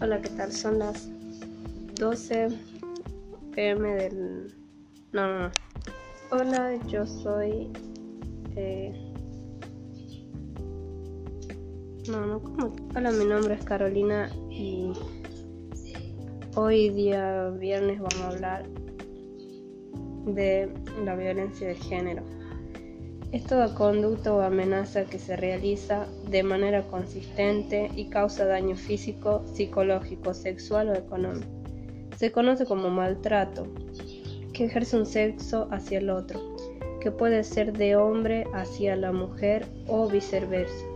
Hola, ¿qué tal? Son las 12 pm del... No, no, no. Hola, yo soy... Eh... No, no, ¿cómo? Hola, mi nombre es Carolina y hoy día viernes vamos a hablar de la violencia de género. Es toda conducta o amenaza que se realiza de manera consistente y causa daño físico, psicológico, sexual o económico. Se conoce como maltrato, que ejerce un sexo hacia el otro, que puede ser de hombre hacia la mujer o viceversa.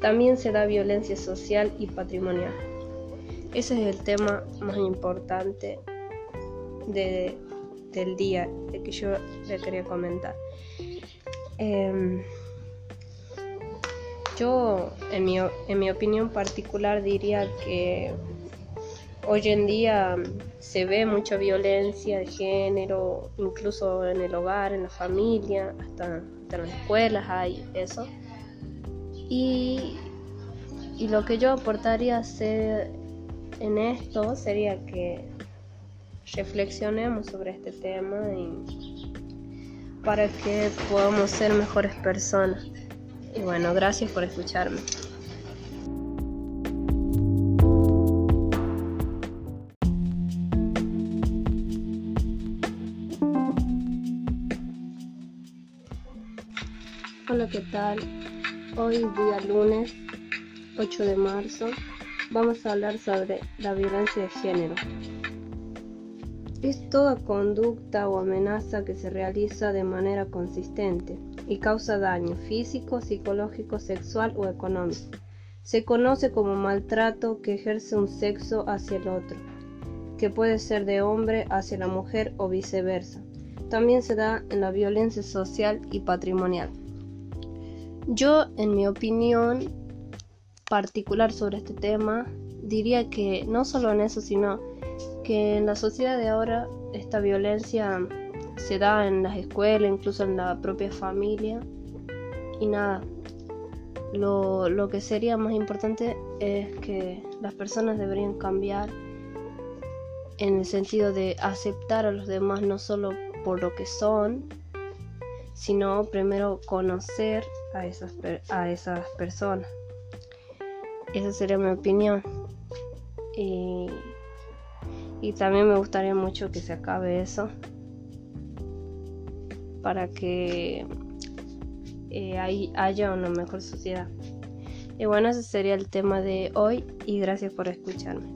También se da violencia social y patrimonial. Ese es el tema más importante del día de que yo le quería comentar. Em, yo, en mi, en mi opinión particular, diría que hoy en día se ve mucha violencia de género, incluso en el hogar, en la familia, hasta, en las escuelas hay eso. Y, y lo que yo aportaría hacer en esto sería que reflexionemos sobre este tema y para que podamos ser mejores personas. Y bueno, gracias por escucharme. Hola, ¿qué tal? Hoy día lunes 8 de marzo vamos a hablar sobre la violencia de género. Es toda conducta o amenaza que se realiza de manera consistente y causa daño físico, psicológico, sexual o económico. Se conoce como maltrato que ejerce un sexo hacia el otro, que puede ser de hombre hacia la mujer o viceversa. También se da en la violencia social y patrimonial. Yo, en mi opinión particular sobre este tema, diría que no solo en eso, sino que en la sociedad de ahora esta violencia se da en las escuelas, incluso en la propia familia. Y nada, lo, lo que sería más importante es que las personas deberían cambiar en el sentido de aceptar a los demás no solo por lo que son, sino primero conocer a esas, a esas personas. Esa sería mi opinión. Y y también me gustaría mucho que se acabe eso para que eh, haya una mejor sociedad. Y bueno, ese sería el tema de hoy y gracias por escucharme.